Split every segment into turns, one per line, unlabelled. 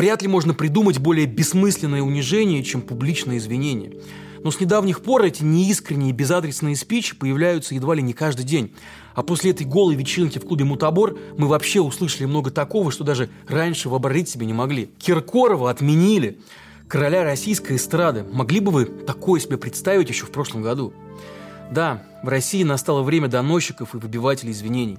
Вряд ли можно придумать более бессмысленное унижение, чем публичное извинение. Но с недавних пор эти неискренние безадресные спичи появляются едва ли не каждый день. А после этой голой вечеринки в клубе «Мутабор» мы вообще услышали много такого, что даже раньше вообразить себе не могли. Киркорова отменили. Короля российской эстрады. Могли бы вы такое себе представить еще в прошлом году? Да, в России настало время доносчиков и выбивателей извинений.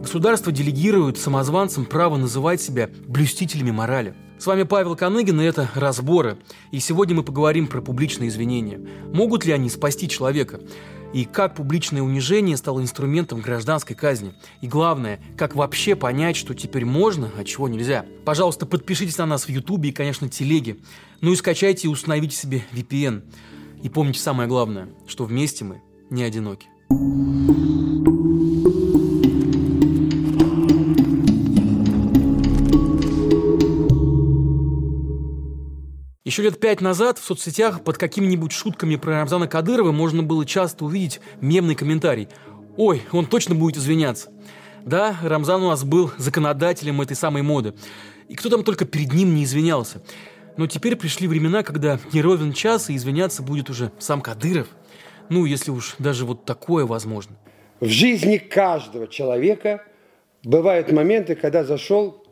Государство делегирует самозванцам право называть себя блюстителями морали. С вами Павел Коныгин, и это «Разборы». И сегодня мы поговорим про публичные извинения. Могут ли они спасти человека? И как публичное унижение стало инструментом гражданской казни? И главное, как вообще понять, что теперь можно, а чего нельзя? Пожалуйста, подпишитесь на нас в Ютубе и, конечно, телеге. Ну и скачайте и установите себе VPN. И помните самое главное, что вместе мы не одиноки. Еще лет пять назад в соцсетях под какими-нибудь шутками про Рамзана Кадырова можно было часто увидеть мемный комментарий. «Ой, он точно будет извиняться». Да, Рамзан у нас был законодателем этой самой моды. И кто там только перед ним не извинялся. Но теперь пришли времена, когда не ровен час, и извиняться будет уже сам Кадыров. Ну, если уж даже вот такое возможно.
В жизни каждого человека бывают моменты, когда зашел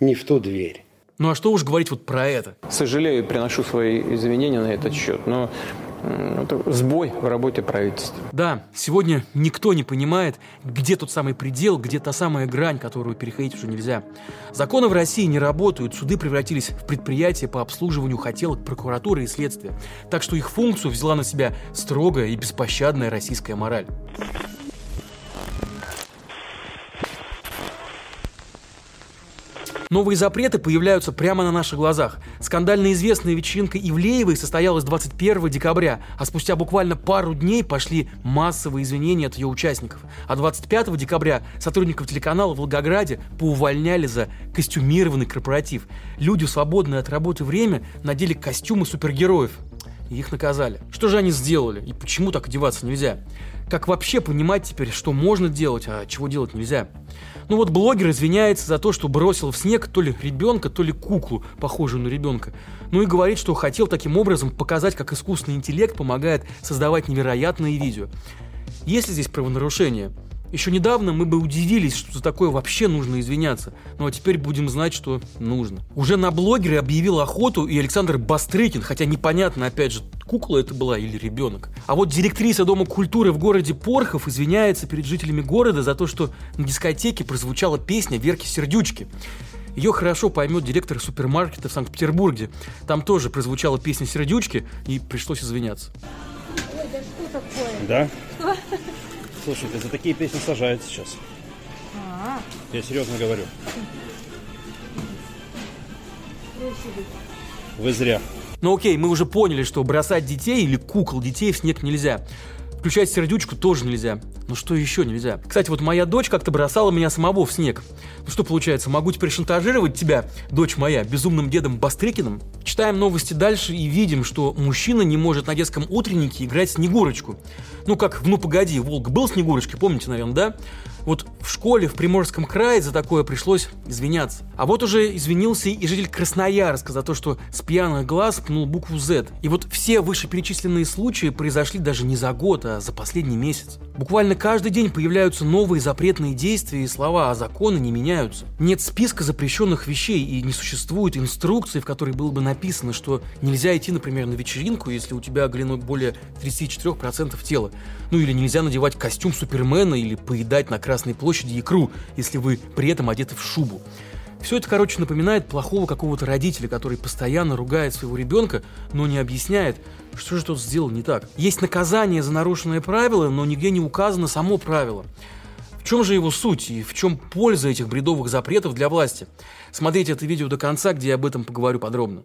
не в ту дверь.
Ну а что уж говорить вот про это?
Сожалею, приношу свои извинения на этот счет, но это сбой в работе правительства.
Да, сегодня никто не понимает, где тот самый предел, где та самая грань, которую переходить уже нельзя. Законы в России не работают, суды превратились в предприятия по обслуживанию хотелок прокуратуры и следствия. Так что их функцию взяла на себя строгая и беспощадная российская мораль. Новые запреты появляются прямо на наших глазах. Скандально известная вечеринка Ивлеевой состоялась 21 декабря, а спустя буквально пару дней пошли массовые извинения от ее участников. А 25 декабря сотрудников телеканала в Волгограде поувольняли за костюмированный корпоратив. Люди в свободное от работы время надели костюмы супергероев. И их наказали. Что же они сделали? И почему так одеваться нельзя? Как вообще понимать теперь, что можно делать, а чего делать нельзя? Ну вот блогер извиняется за то, что бросил в снег то ли ребенка, то ли куклу, похожую на ребенка. Ну и говорит, что хотел таким образом показать, как искусственный интеллект помогает создавать невероятные видео. Есть ли здесь правонарушение? Еще недавно мы бы удивились, что за такое вообще нужно извиняться. Ну а теперь будем знать, что нужно. Уже на блогере объявил охоту и Александр Бастрыкин, хотя непонятно, опять же, кукла это была или ребенок. А вот директриса Дома культуры в городе Порхов извиняется перед жителями города за то, что на дискотеке прозвучала песня Верки Сердючки. Ее хорошо поймет директор супермаркета в Санкт-Петербурге. Там тоже прозвучала песня «Сердючки», и пришлось извиняться.
Ой, да что такое?
Да?
Что?
Слушайте, за такие песни сажают сейчас.
А,
Я серьезно говорю. Вы зря.
Ну окей, мы уже поняли, что бросать детей или кукол детей в снег нельзя. Включать сердючку тоже нельзя. Но что еще нельзя? Кстати, вот моя дочь как-то бросала меня самого в снег. Ну что получается, могу теперь шантажировать тебя, дочь моя, безумным дедом Бастрыкиным? Читаем новости дальше и видим, что мужчина не может на детском утреннике играть Снегурочку. Ну как в «Ну погоди», Волк был Снегурочкой, помните, наверное, да? Вот в школе в Приморском крае за такое пришлось извиняться. А вот уже извинился и житель Красноярска за то, что с пьяных глаз пнул букву Z. И вот все вышеперечисленные случаи произошли даже не за год, а за последний месяц. Буквально каждый день появляются новые запретные действия и слова, а законы не меняются. Нет списка запрещенных вещей и не существует инструкции, в которой было бы написано, что нельзя идти, например, на вечеринку, если у тебя оголено более 34% тела. Ну или нельзя надевать костюм Супермена или поедать на Красной площади икру, если вы при этом одеты в шубу. Все это, короче, напоминает плохого какого-то родителя, который постоянно ругает своего ребенка, но не объясняет, что же тот сделал не так. Есть наказание за нарушенное правило, но нигде не указано само правило. В чем же его суть и в чем польза этих бредовых запретов для власти? Смотрите это видео до конца, где я об этом поговорю подробно.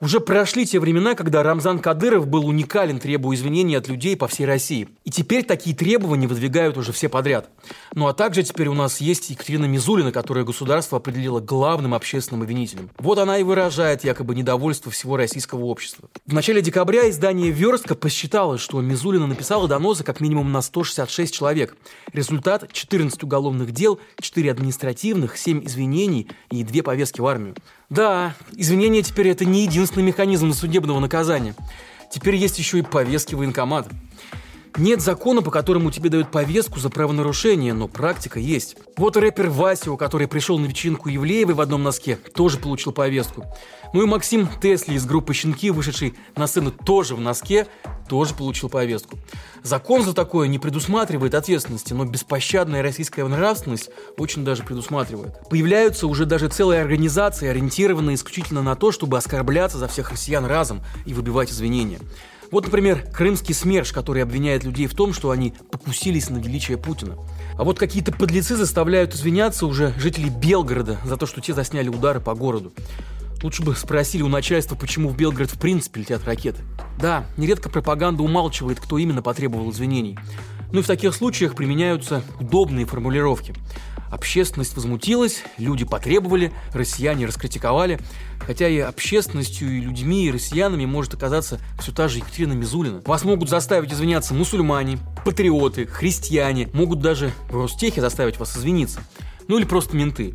Уже прошли те времена, когда Рамзан Кадыров был уникален, требуя извинений от людей по всей России. И теперь такие требования выдвигают уже все подряд. Ну а также теперь у нас есть Екатерина Мизулина, которая государство определило главным общественным обвинителем. Вот она и выражает якобы недовольство всего российского общества. В начале декабря издание «Верстка» посчитало, что Мизулина написала доносы как минимум на 166 человек. Результат – 14 уголовных дел, 4 административных, 7 извинений и 2 повестки в армию. Да, извинения теперь это не единственный механизм судебного наказания. Теперь есть еще и повестки военкомата. Нет закона, по которому тебе дают повестку за правонарушение, но практика есть. Вот рэпер Васио, который пришел на вечеринку Евлеевой в одном носке, тоже получил повестку. Ну и Максим Тесли из группы «Щенки», вышедший на сцену тоже в носке, тоже получил повестку. Закон за такое не предусматривает ответственности, но беспощадная российская нравственность очень даже предусматривает. Появляются уже даже целые организации, ориентированные исключительно на то, чтобы оскорбляться за всех россиян разом и выбивать извинения. Вот, например, крымский СМЕРШ, который обвиняет людей в том, что они покусились на величие Путина. А вот какие-то подлецы заставляют извиняться уже жителей Белгорода за то, что те засняли удары по городу. Лучше бы спросили у начальства, почему в Белгород в принципе летят ракеты. Да, нередко пропаганда умалчивает, кто именно потребовал извинений. Ну и в таких случаях применяются удобные формулировки. Общественность возмутилась, люди потребовали, россияне раскритиковали. Хотя и общественностью, и людьми, и россиянами может оказаться все та же Екатерина Мизулина. Вас могут заставить извиняться мусульмане, патриоты, христиане. Могут даже в Ростехе заставить вас извиниться. Ну или просто менты.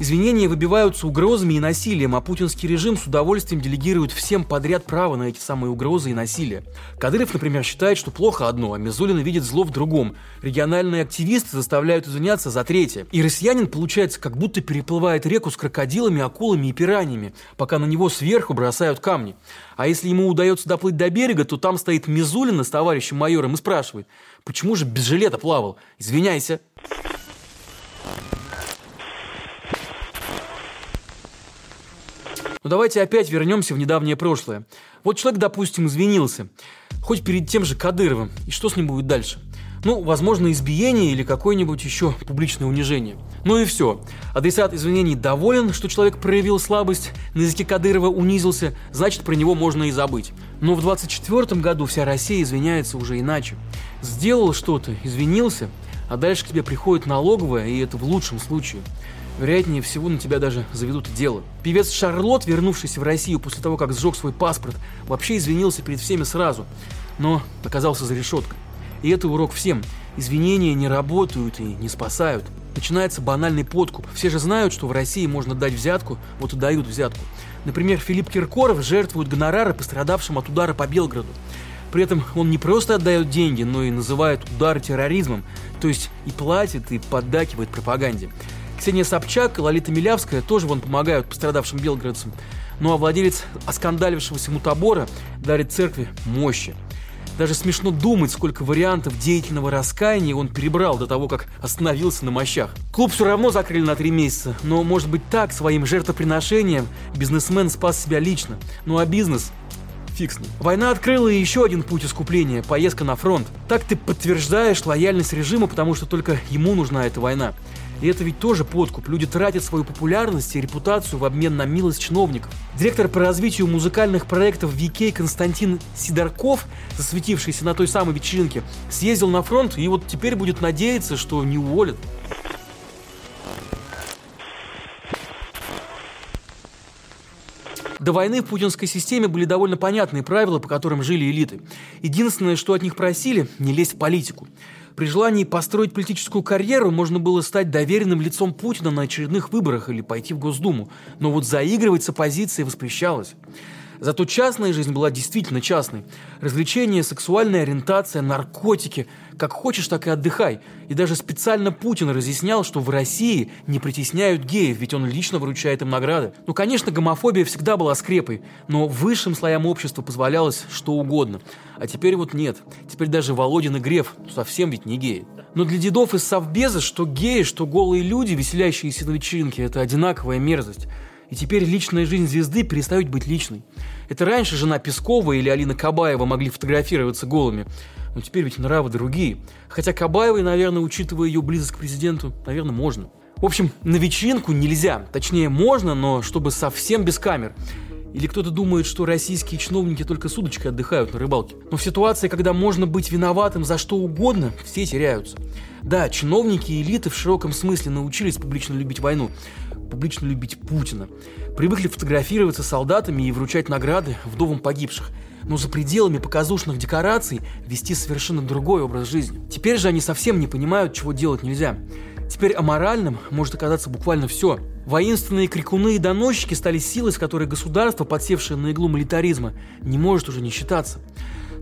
Извинения выбиваются угрозами и насилием, а путинский режим с удовольствием делегирует всем подряд право на эти самые угрозы и насилие. Кадыров, например, считает, что плохо одно, а Мизулина видит зло в другом. Региональные активисты заставляют извиняться за третье. И россиянин, получается, как будто переплывает реку с крокодилами, акулами и пираньями, пока на него сверху бросают камни. А если ему удается доплыть до берега, то там стоит Мизулина с товарищем майором и спрашивает, почему же без жилета плавал? Извиняйся. Но ну, давайте опять вернемся в недавнее прошлое. Вот человек, допустим, извинился, хоть перед тем же Кадыровым, и что с ним будет дальше? Ну, возможно, избиение или какое-нибудь еще публичное унижение. Ну и все. Адресат извинений доволен, что человек проявил слабость, на языке Кадырова унизился, значит, про него можно и забыть. Но в 24 году вся Россия извиняется уже иначе. Сделал что-то, извинился, а дальше к тебе приходит налоговая, и это в лучшем случае вероятнее всего на тебя даже заведут дело. Певец Шарлот, вернувшийся в Россию после того, как сжег свой паспорт, вообще извинился перед всеми сразу, но оказался за решеткой. И это урок всем. Извинения не работают и не спасают. Начинается банальный подкуп. Все же знают, что в России можно дать взятку, вот и дают взятку. Например, Филипп Киркоров жертвует гонорары пострадавшим от удара по Белграду. При этом он не просто отдает деньги, но и называет удары терроризмом, то есть и платит, и поддакивает пропаганде. Ксения Собчак и Лолита Милявская тоже вон помогают пострадавшим белгородцам. Ну а владелец оскандалившегося мутабора дарит церкви мощи. Даже смешно думать, сколько вариантов деятельного раскаяния он перебрал до того, как остановился на мощах. Клуб все равно закрыли на три месяца, но, может быть, так, своим жертвоприношением бизнесмен спас себя лично. Ну а бизнес фиг с ним. Война открыла еще один путь искупления – поездка на фронт. Так ты подтверждаешь лояльность режима, потому что только ему нужна эта война. И это ведь тоже подкуп. Люди тратят свою популярность и репутацию в обмен на милость чиновников. Директор по развитию музыкальных проектов VK Константин Сидорков, засветившийся на той самой вечеринке, съездил на фронт и вот теперь будет надеяться, что не уволят. До войны в путинской системе были довольно понятные правила, по которым жили элиты. Единственное, что от них просили – не лезть в политику. При желании построить политическую карьеру можно было стать доверенным лицом Путина на очередных выборах или пойти в Госдуму. Но вот заигрывать с оппозицией воспрещалось. Зато частная жизнь была действительно частной. Развлечения, сексуальная ориентация, наркотики. Как хочешь, так и отдыхай. И даже специально Путин разъяснял, что в России не притесняют геев, ведь он лично выручает им награды. Ну, конечно, гомофобия всегда была скрепой, но высшим слоям общества позволялось что угодно. А теперь вот нет. Теперь даже Володин и Греф совсем ведь не геи. Но для дедов из Совбеза что геи, что голые люди, веселящиеся на вечеринке, это одинаковая мерзость. И теперь личная жизнь звезды перестает быть личной. Это раньше жена Пескова или Алина Кабаева могли фотографироваться голыми. Но теперь ведь нравы другие. Хотя Кабаевой, наверное, учитывая ее близость к президенту, наверное, можно. В общем, на вечеринку нельзя. Точнее, можно, но чтобы совсем без камер. Или кто-то думает, что российские чиновники только с удочкой отдыхают на рыбалке. Но в ситуации, когда можно быть виноватым за что угодно, все теряются. Да, чиновники и элиты в широком смысле научились публично любить войну, публично любить Путина. Привыкли фотографироваться с солдатами и вручать награды вдовам погибших. Но за пределами показушных декораций вести совершенно другой образ жизни. Теперь же они совсем не понимают, чего делать нельзя. Теперь аморальным может оказаться буквально все. Воинственные крикуны и доносчики стали силой, с которой государство, подсевшее на иглу милитаризма, не может уже не считаться.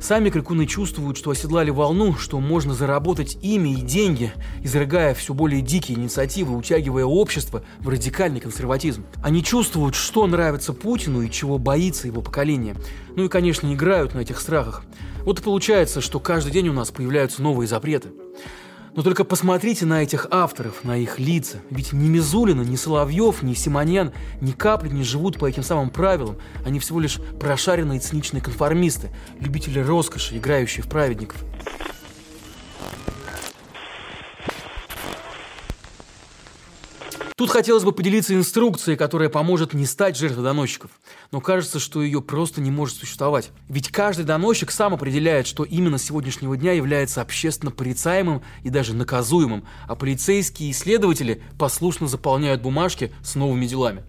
Сами крикуны чувствуют, что оседлали волну, что можно заработать ими и деньги, изрыгая все более дикие инициативы, утягивая общество в радикальный консерватизм. Они чувствуют, что нравится Путину и чего боится его поколение. Ну и, конечно, играют на этих страхах. Вот и получается, что каждый день у нас появляются новые запреты. Но только посмотрите на этих авторов, на их лица. Ведь ни Мизулина, ни Соловьев, ни Симоньян ни капли не живут по этим самым правилам. Они всего лишь прошаренные циничные конформисты, любители роскоши, играющие в праведников. Тут хотелось бы поделиться инструкцией, которая поможет не стать жертвой доносчиков. Но кажется, что ее просто не может существовать. Ведь каждый доносчик сам определяет, что именно с сегодняшнего дня является общественно порицаемым и даже наказуемым, а полицейские и следователи послушно заполняют бумажки с новыми делами.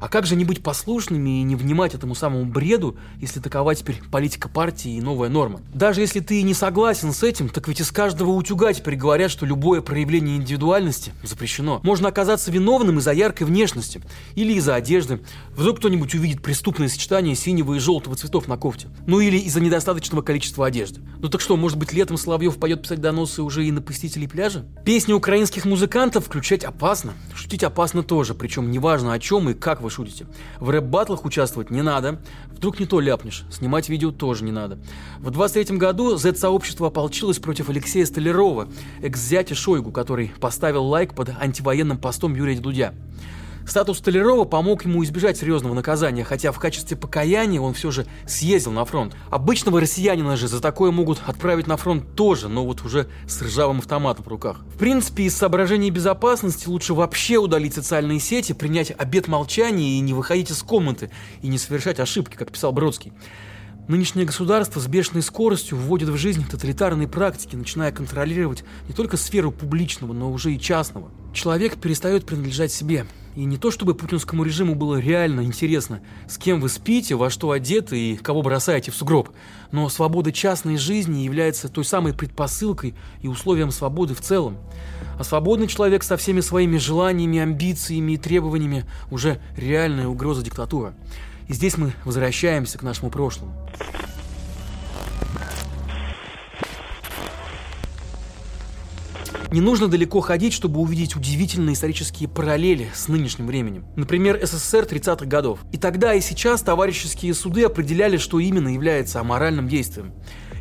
А как же не быть послушными и не внимать этому самому бреду, если такова теперь политика партии и новая норма? Даже если ты не согласен с этим, так ведь из каждого утюга теперь говорят, что любое проявление индивидуальности запрещено. Можно оказаться виновным из-за яркой внешности или из-за одежды. Вдруг кто-нибудь увидит преступное сочетание синего и желтого цветов на кофте. Ну или из-за недостаточного количества одежды. Ну так что, может быть, летом Соловьев пойдет писать доносы уже и на посетителей пляжа? Песни украинских музыкантов включать опасно. Шутить опасно тоже, причем неважно о чем и как вы шутите. В рэп-батлах участвовать не надо. Вдруг не то ляпнешь. Снимать видео тоже не надо. В 23 году Z-сообщество ополчилось против Алексея Столярова, экс-зятя Шойгу, который поставил лайк под антивоенным постом Юрия Дудя. Статус Столярова помог ему избежать серьезного наказания, хотя в качестве покаяния он все же съездил на фронт. Обычного россиянина же за такое могут отправить на фронт тоже, но вот уже с ржавым автоматом в руках. В принципе, из соображений безопасности лучше вообще удалить социальные сети, принять обет молчания и не выходить из комнаты, и не совершать ошибки, как писал Бродский. Нынешнее государство с бешеной скоростью вводит в жизнь тоталитарные практики, начиная контролировать не только сферу публичного, но уже и частного. Человек перестает принадлежать себе. И не то чтобы путинскому режиму было реально интересно, с кем вы спите, во что одеты и кого бросаете в сугроб, но свобода частной жизни является той самой предпосылкой и условием свободы в целом. А свободный человек со всеми своими желаниями, амбициями и требованиями уже реальная угроза диктатуры. И здесь мы возвращаемся к нашему прошлому. Не нужно далеко ходить, чтобы увидеть удивительные исторические параллели с нынешним временем. Например, СССР 30-х годов. И тогда, и сейчас товарищеские суды определяли, что именно является аморальным действием.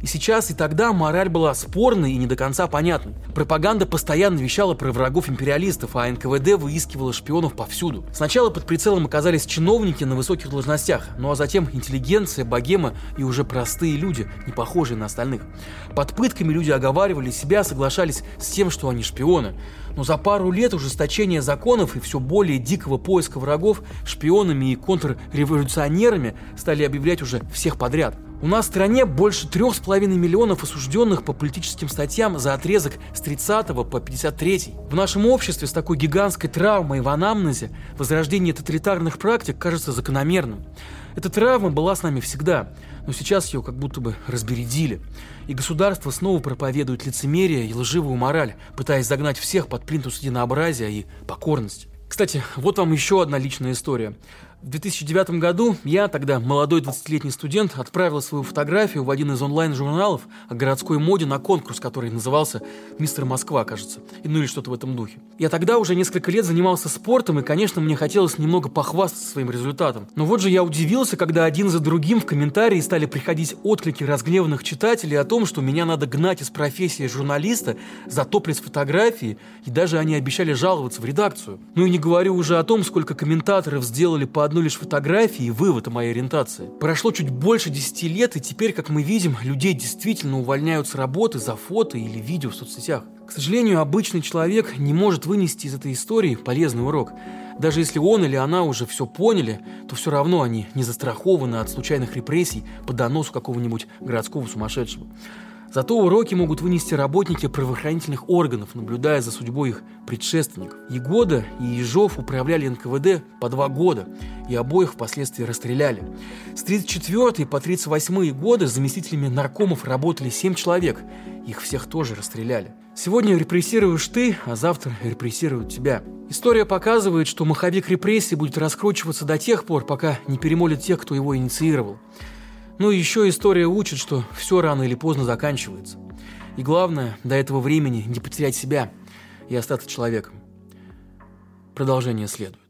И сейчас, и тогда мораль была спорной и не до конца понятной. Пропаганда постоянно вещала про врагов империалистов, а НКВД выискивала шпионов повсюду. Сначала под прицелом оказались чиновники на высоких должностях, ну а затем интеллигенция, богема и уже простые люди, не похожие на остальных. Под пытками люди оговаривали себя, соглашались с тем, что они шпионы. Но за пару лет ужесточения законов и все более дикого поиска врагов шпионами и контрреволюционерами стали объявлять уже всех подряд. У нас в стране больше трех с половиной миллионов осужденных по политическим статьям за отрезок с 30 по 53. В нашем обществе с такой гигантской травмой в анамнезе возрождение тоталитарных практик кажется закономерным. Эта травма была с нами всегда, но сейчас ее как будто бы разбередили. И государство снова проповедует лицемерие и лживую мораль, пытаясь загнать всех под плинтус единообразия и покорность. Кстати, вот вам еще одна личная история. В 2009 году я, тогда молодой 20-летний студент, отправил свою фотографию в один из онлайн-журналов о городской моде на конкурс, который назывался «Мистер Москва», кажется, и ну или что-то в этом духе. Я тогда уже несколько лет занимался спортом, и, конечно, мне хотелось немного похвастаться своим результатом. Но вот же я удивился, когда один за другим в комментарии стали приходить отклики разгневанных читателей о том, что меня надо гнать из профессии журналиста за топлес фотографии, и даже они обещали жаловаться в редакцию. Ну и не говорю уже о том, сколько комментаторов сделали по одной лишь фотографии и вывод о моей ориентации. Прошло чуть больше 10 лет, и теперь, как мы видим, людей действительно увольняют с работы за фото или видео в соцсетях. К сожалению, обычный человек не может вынести из этой истории полезный урок. Даже если он или она уже все поняли, то все равно они не застрахованы от случайных репрессий по доносу какого-нибудь городского сумасшедшего. Зато уроки могут вынести работники правоохранительных органов, наблюдая за судьбой их предшественников. Егода и Ежов управляли НКВД по два года, и обоих впоследствии расстреляли. С 34 по 38 годы заместителями наркомов работали 7 человек, их всех тоже расстреляли. Сегодня репрессируешь ты, а завтра репрессируют тебя. История показывает, что маховик репрессий будет раскручиваться до тех пор, пока не перемолит тех, кто его инициировал. Ну и еще история учит, что все рано или поздно заканчивается. И главное, до этого времени не потерять себя и остаться человеком. Продолжение следует.